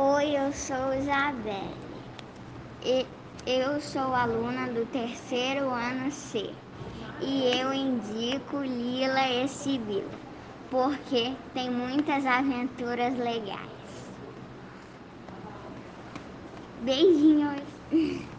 Oi, eu sou Isabelle. E eu sou aluna do terceiro ano C. E eu indico Lila e Sibila, porque tem muitas aventuras legais. Beijinhos!